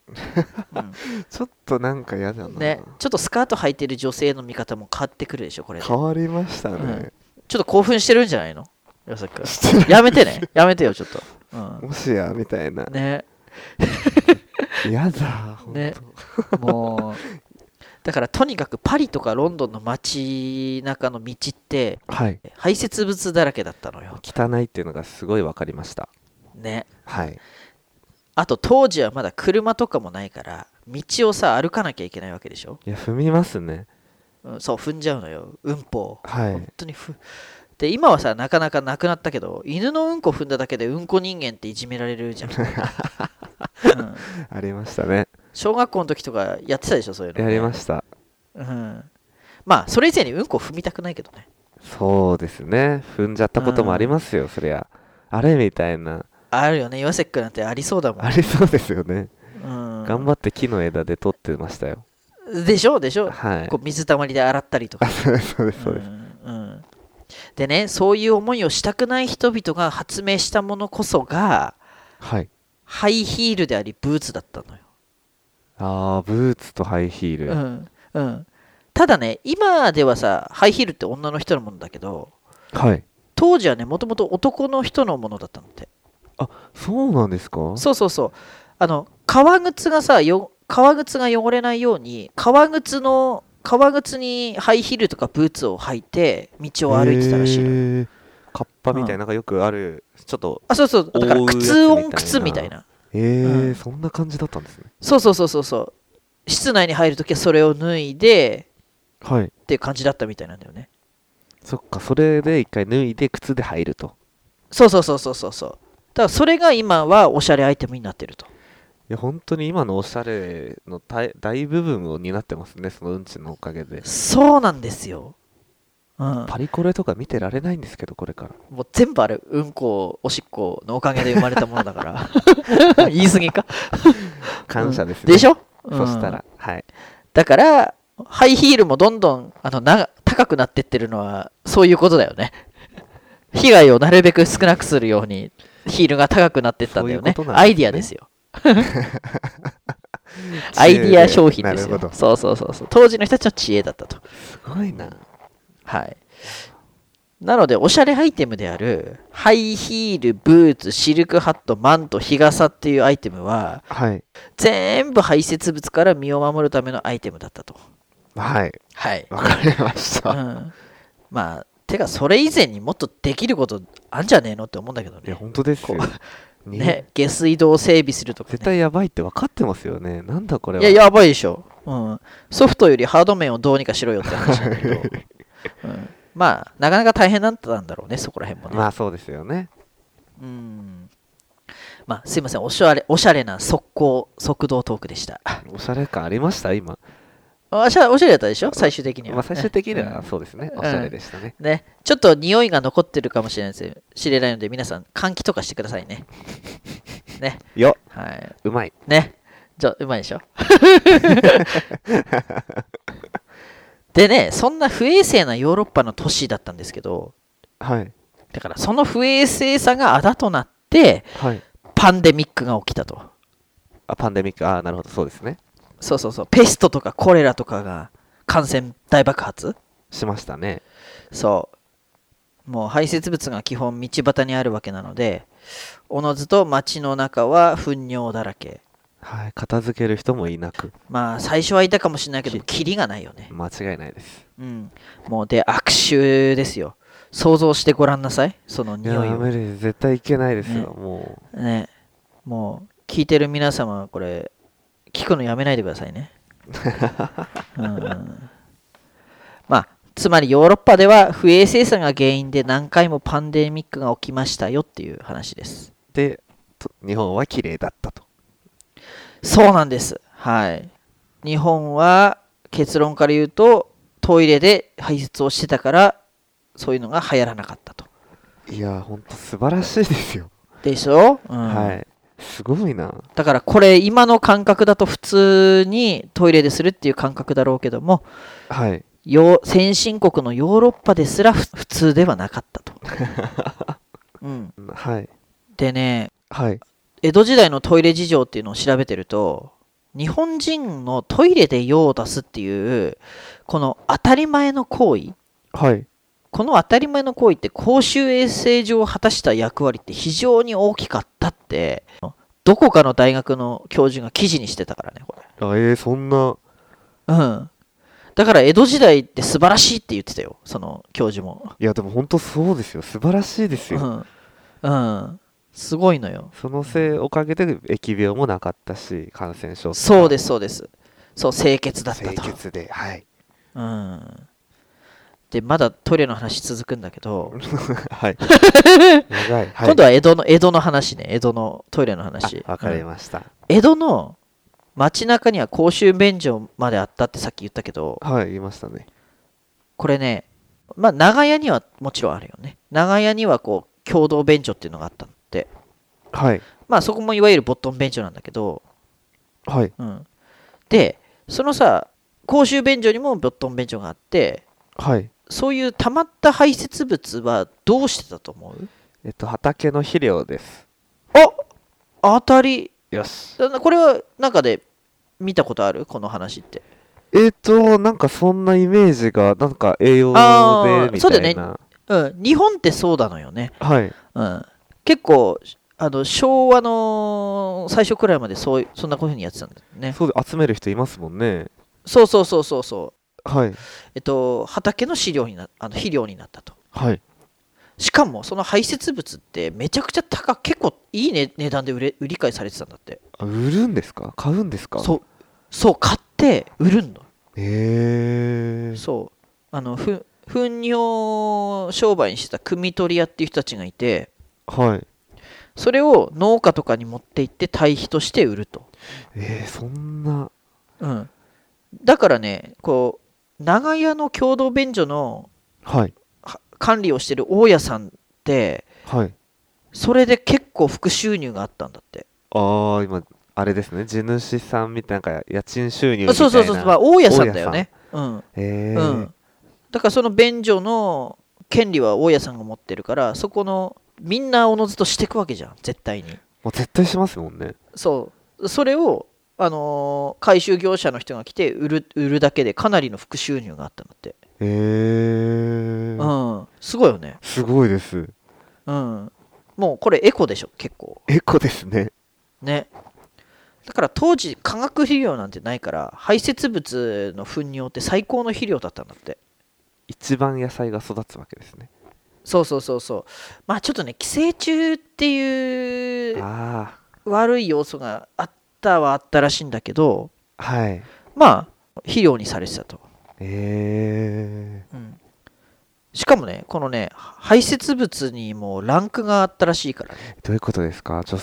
うん。ちょっとなんか嫌だな。ね、ちょっとスカート履いてる女性の見方も変わってくるでしょ、これ変わりましたね。うん。っと興奮してるんじゃないの？やめてね、やめてよ、ちょっと。うもしや、みたいな。ん、ね、嫌だ、ねもう、だからとにかくパリとかロンドンの街中の道って、はい。排泄物だらけだったのよ。汚いっていうのがすごい分かりました。ね。はい。あと当時はまだ車とかもないから、道をさ、歩かなきゃいけないわけでしょ？いや、踏みますね。うん、そう、踏んじゃうのよ、うんぽを。はい本。当にふで今はさなかなかなくなったけど犬のうんこ踏んだだけでうんこ人間っていじめられるじゃん、ありましたね。小学校の時とかやってたでしょそういうの、やりました。うん、まあそれ以前にうんこ踏みたくないけどねそうですね。踏んじゃったこともありますよ、そりゃ。あれみたいな。あるよね岩崎君なんてありそうだもん、ありそうですよね。うん、頑張って木の枝で取ってましたよ。でしょ？でしょ、はいこ。う水たまりで洗ったりとかあ、そうです、そうです。そうですうんうんでねそういう思いをしたくない人々が発明したものこそがはい。ハイヒールでありブーツだったのよ。あー、ブーツとハイヒール。うんうん、ただね今ではさハイヒールって女の人のものだけどはい。当時はねもともと男の人のものだったのって。あ、そうなんですか？そうそうそう。あの革靴がさよ革靴が汚れないように革靴の革靴にハイヒールとかブーツを履いて道を歩いてたらしいのカッパみたいな、なんかよくある、ちょっと、あそうそうだから靴オン靴みたいなえー、うんそんな感じだったんですね。そうそうそうそうそう室内に入るときはそれを脱いではい。っていう感じだったみたいなんだよねそっか、それで一回脱いで靴で入ると。そうそうそうそうそうそうだからそれが今はおしゃれアイテムになってるといや、本当に今のおしゃれの大大部分を担ってますね、そのうんちのおかげで。そうなんですよ。うん、パリコレとか見てられないんですけど、これから。もう全部あれ、うんこ、おしっこのおかげで生まれたものだから。言い過ぎか。感謝ですね。でしょ、そしたうん。ら、はい。だから、ハイヒールもどんどんあのな高くなってってるのはそういうことだよね。被害をなるべく少なくするようにヒールが高くなってったんだよね。ね。アイディアですよ。アイディア商品ですよ。そうそうそうそう。当時の人たちの知恵だったと。すごいな。はい。なので、おしゃれアイテムである、ハイヒール、ブーツ、シルクハット、マント、日傘っていうアイテムは、はい。全部排泄物から身を守るためのアイテムだったと。はい。はい。わかりましうた。ん。まあ、てか、それ以前にもっとできることあんじゃねえのって思うんだけどいや、ね。本当ですよね、下水道を整備するとか、ね。絶対やばいって分かってますよね。なんだこれは。いや、やばいでしょ。うん。ソフトよりハード面をどうにかしろよって話だけど。うん、まあ、なかなか大変だったんだろうね、そこら辺もね。まあそうですよね。うん。まあ、すいません、おしゃれ、おしゃれな速攻、速道トークでした。おしゃれ感ありました？今。おしゃおしゃれだったでしょ？最終的には。まあ最終的にねはそうですね。うんおしゃれでしたね。ね、ちょっと匂いが残ってるかもしれないです知れないので、皆さん、換気とかしてくださいね。ね。よはい。うまい。ね。じゃうまいでしょ？でね、そんな不衛生なヨーロッパの都市だったんですけど、はい。だからその不衛生さがあだとなって、はい。パンデミックが起きたと。あ、パンデミック。あなるほど。そうですね。そうそうそう、ペストとかコレラとかが感染大爆発？しましたね。そう。もう排泄物が基本道端にあるわけなので、おのずと街の中は糞尿だらけ。はい。片付ける人もいなく。まあ最初はいたかもしれないけど、キリがないよね。間違いないです。うん。もうで、悪臭ですよ。想像してごらんなさい。そのいや、匂いを。無理です。絶対いけないですよ。ねもね。もう、聞いてる皆様はこれ、聞くのやめないでくださいね。うん、まあ、つまりヨーロッパでは不衛生さが原因で何回もパンデミックが起きましたよっていう話です。う。で、と日本は綺麗だったと。そうなんです。はい。日本は結論から言うとトイレで排泄をしてたからそういうのが流行らなかったと。いや、ほんと素晴らしいですよ。でしょ、うんはい。すごいな。だからこれ今の感覚だと普通にトイレでするっていう感覚だろうけどもはい。よ先進国のヨーロッパですらふ普通ではなかったと。うん、はい。でねはい。江戸時代のトイレ事情っていうのを調べてると日本人のトイレで用を出すっていうこの当たり前の行為はい。この当たり前の行為って公衆衛生上果たした役割って非常に大きかったってどこかの大学の教授が記事にしてたからねこれあえー、そんな。うんだから江戸時代って素晴らしいって言ってたよその教授もいや、でも本当そうですよ。素晴らしいですよ。うん、うん、すごいのよそのせい、おかげで疫病もなかったし、感染症そうですそうですそう清潔だった清と潔で。はい。うんでまだトイレの話続くんだけど、はい。長い。はい、今度は江戸の江戸の話ね江戸のトイレの話あわかりうんました。江戸の街中には公衆便所まであったってさっき言ったけどはい、言いましたね。これねまあ長屋にはもちろんあるよね長屋にはこう共同便所っていうのがあったはい。まあそこもいわゆるボットン便所なんだけど、はい。うん、でそのさ公衆便所にもボットン便所があってはい。そういう溜まった排泄物はどうしてたと思う？えっと、畑の肥料です。あ当たりよし。だこれは中で見たことある？この話ってえっと、なんかそんなイメージが、なんか栄養あでみーそうだよねたいな。うん日本ってそうなのよねはい。うん結構あの昭和の最初くらいまでそういそんなふうにやってたんだよね。そうで集める人いますもんね。そうそうそうそうそう。はい。えっと畑の飼料になあの肥料になったと。はい。しかもその排泄物ってめちゃくちゃ高結構いい、ね、値段で売れ売り買いされてたんだって。あ売るんですか？買うんですか？そう。そう買って売るんだへえー。そう。あのふ糞尿商売にしてた汲み取り屋っていう人たちがいてはい。それを農家とかに持って行って堆肥として売ると、えー、そんな。うん、だからねこう長屋の共同便所のはい。は管理をしてる大家さんってはい。それで結構副収入があったんだってああ、今、あれですね。地主さんみたいな、なんか家賃収入みたいな。そうそうそう、まあ、大家さんだよねうんえーうん、だからその便所の権利は大家さんが持ってるからそこのみんなおのずとしていくわけじゃん絶対に。もう絶対しますもんね。そう。それを、あのー回収業者の人が来て売る売るだけでかなりの副収入があったんだって、えー。うん、すごいよね、すごいです。うん、もうこれエコでしょ結構。エコですね。ね。だから当時化学肥料なんてないから排泄物の糞尿って最高の肥料だったんだって。一番野菜が育つわけですねそうそうそうそう。まあちょっとね寄生虫っていうあ悪い要素があったはあったらしいんだけどあはい。まあ肥料にされてたと、えうん、しかもねこのね排泄物にもランクがあったらしいからね。ー、どういうことですか？ちょ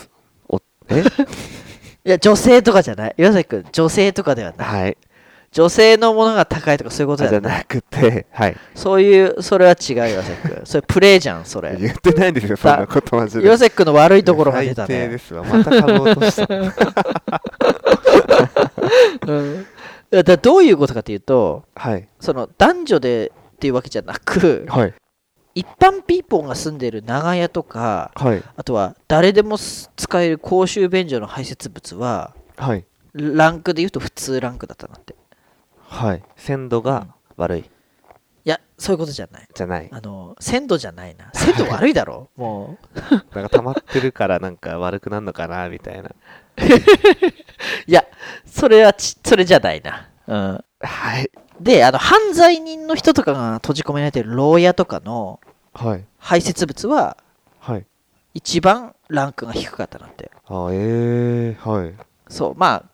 おえ？いや女性とかじゃない。岩崎君女性とかではない。はい女性のものが高いとかそういうことあじゃなくてはい。そういうそれは違う岩崎君それプレイじゃんそれ。言ってないんですよそんなことマジで岩崎君の悪いところが出たね。最低ですわまた株落とした。うん。だどういうことかというとはい。その男女でっていうわけじゃなくはい。一般ピーポーが住んでる長屋とかはい。あとは誰でもす使える公衆便所の排泄物ははい。ランクで言うと普通ランクだったなってはい。鮮度が悪い。いやそういうことじゃない。じゃない。あの鮮度じゃないな。鮮度悪いだろ。もう。なんか溜まってるからなんか悪くなるのかなみたいな。いやそれはちそれじゃないな。うん。はい。であの犯罪人の人とかが閉じ込められてる牢屋とかのはい。排泄物ははい。一番ランクが低かったなんて。あえー、はい。そうまあ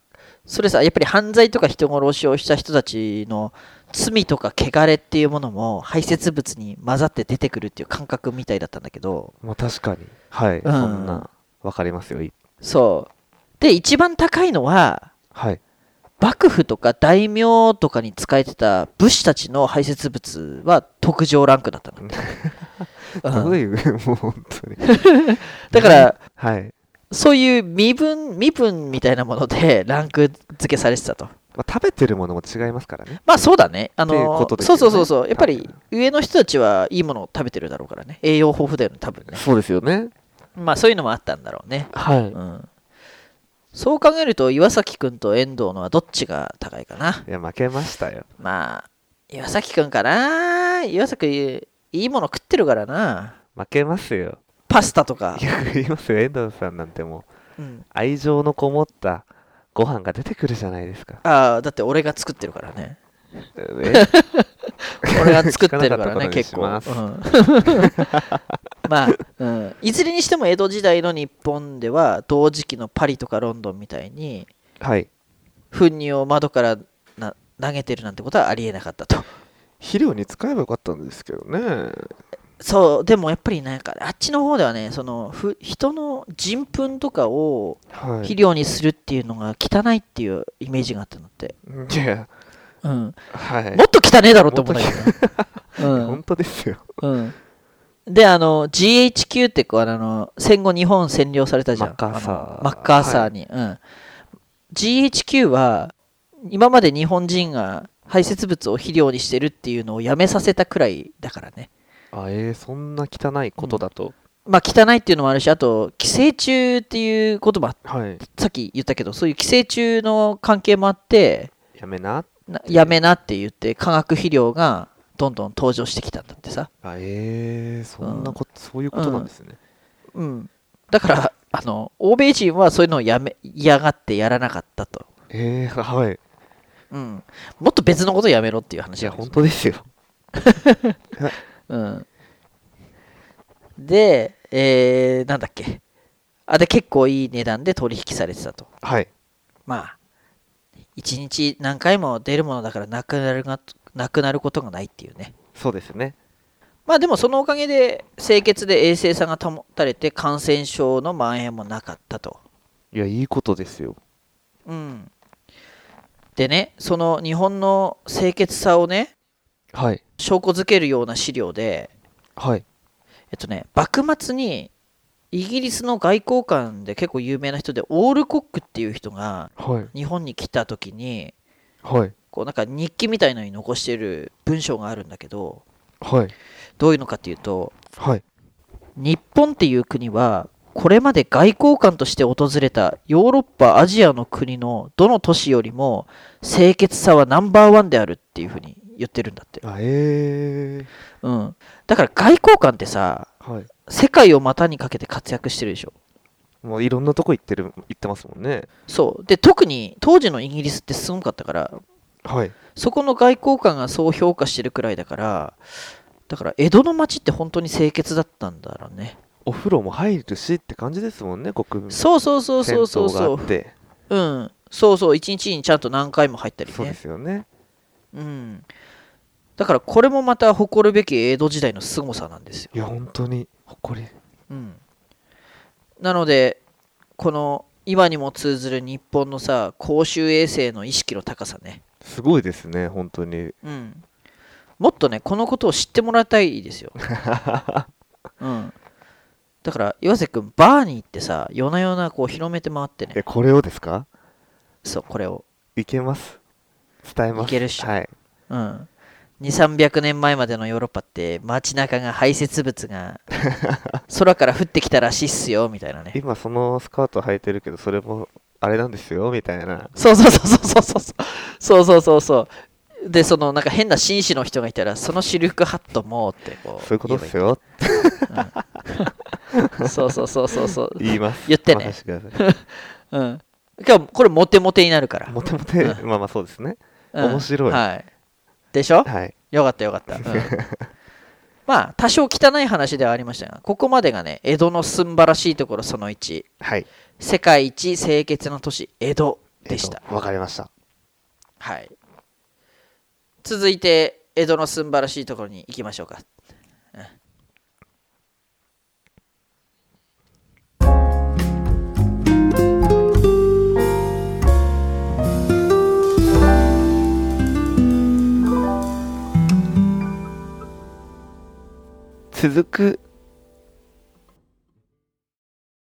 それさやっぱり犯罪とか人殺しをした人たちの罪とか汚れっていうものも排泄物に混ざって出てくるっていう感覚みたいだったんだけど。まあ確かに。はい、うん。そんなわかりますよ。いそう。で一番高いのははい。幕府とか大名とかに使えてた武士たちの排泄物は特上ランクだったの、すごい、もう本当に。だからはい、そういう身分身分みたいなものでランク付けされてたとまあ、食べてるものも違いますからねまあそうだね。あのことですよねそうそうそうそう。やっぱり上の人たちはいいものを食べてるだろうからね。栄養豊富だよね、多分ね。そうですよねまあそういうのもあったんだろうね。はいうん。そう考えると岩崎くんと遠藤のはどっちが高いかな？いや負けましたよまあ岩崎くんかな？岩崎いいもの食ってるからな。負けますよパスタとか。い。や言いますよ。遠藤さんなんてもううん、愛情のこもったご飯が出てくるじゃないですか。ああ、だって俺が作ってるからね。え？俺が作ってるからね、聞 結構。うん。まあ、うん、いずれにしても江戸時代の日本では同時期のパリとかロンドンみたいにはい。糞尿を窓からな投げてるなんてことはありえなかったと。肥料に使えばよかったんですけどねそう、でもやっぱりなんか、あっちの方ではね、そのふ人の人糞とかをはい。肥料にするっていうのが汚いっていうイメージがあったのって。いや。うん、はい。もっと汚ねえだろって思うんだけど。うん。本当ですよ。うん、であの GHQ ってこうあの戦後日本占領されたじゃん。マッカーサー。マッカーサーに、うん。GHQ は今まで日本人が排泄物を肥料にしてるっていうのをやめさせたくらいだからねあえー、そんな汚いことだと、まあ汚いっていうのもあるしあと寄生虫っていう言葉はい。さっき言ったけどそういう寄生虫の関係もあってやめな。なやめなって言って化学肥料がどんどん登場してきたんだってさ。あえー、そんなこと、そういうことなんですね、うん、だからあの欧米人はそういうのをやめ嫌がってやらなかったと、えー、はい。うん、もっと別のことやめろっていう話いやなんです本当ですよ うん、で、えー、なんだっけ。あで結構いい値段で取引されてたと。はい。まあ一日何回も出るものだからなくなるがなくなることがないっていうね。そうですね。まあでもそのおかげで清潔で衛生さが保たれて感染症の蔓延もなかったと。いやいいことですよ。うん。でね、その日本の清潔さをね、はい証拠づけるような資料で、はいえっとね、幕末にイギリスの外交官で結構有名な人で、オールコックっていう人がはい日本に来た時に、はい。こうなんか日記みたいのに残してる文章があるんだけどはい。どういうのかっていうとはい。日本っていう国はこれまで外交官として訪れたヨーロッパアジアの国のどの都市よりも清潔さはナンバーワンであるっていうふうに言ってるんだって、あ、えうん、だから外交官ってさー。はい。世界を股にかけて活躍してるでしょもういろんなとこ行ってる、行ってますもんね。そうで特に当時のイギリスってすごかったからはい。そこの外交官がそう評価してるくらいだからだから江戸の町って本当に清潔だったんだろうねお風呂も入るしって感じですもんね、国民。そうそうそうそうそうそう。うんそうそう一日にちゃんと何回も入ったりそうでねすよね。うんだからこれもまた誇るべき江戸時代の凄さなんですよ、いや、本当に、誇り。うん、なのでこの今にも通ずる日本のさ公衆衛生の意識の高さね。すごいですね、本当に。うん。もっとねこのことを知ってもらいたいですよ。うん。だから岩瀬君バーに行ってさ夜な夜なこう広めて回ってね。え、これをですか？そうこれを。いけます？伝えます？いけるっしょ。はい。うん2300年前までのヨーロッパって街中が排泄物が 空から降ってきたらしいっすよみたいなね。今、そのスカート履いてるけど、それも、あれなんですよ、みたいな。そうそうそうそうそうそう。そうそうそうそう。でそのなんか変な紳士の人がいたらそのシルクハットもってこうそういうことですよ。言えばいい そうそうそうそうそう。言います。言ってね。うん。今日これモテモテになるから。い。もともと、うまあまあそうですね。うん。面白い。はいでしょ？はい。よかったよかった、うん。まあ多少汚い話ではありましたがここまでがね江戸のすんばらしいところその1はい。世界一清潔な都市江戸でした、えっとわかりました。はい。続いて江戸のすんばらしいところに行きましょうか続く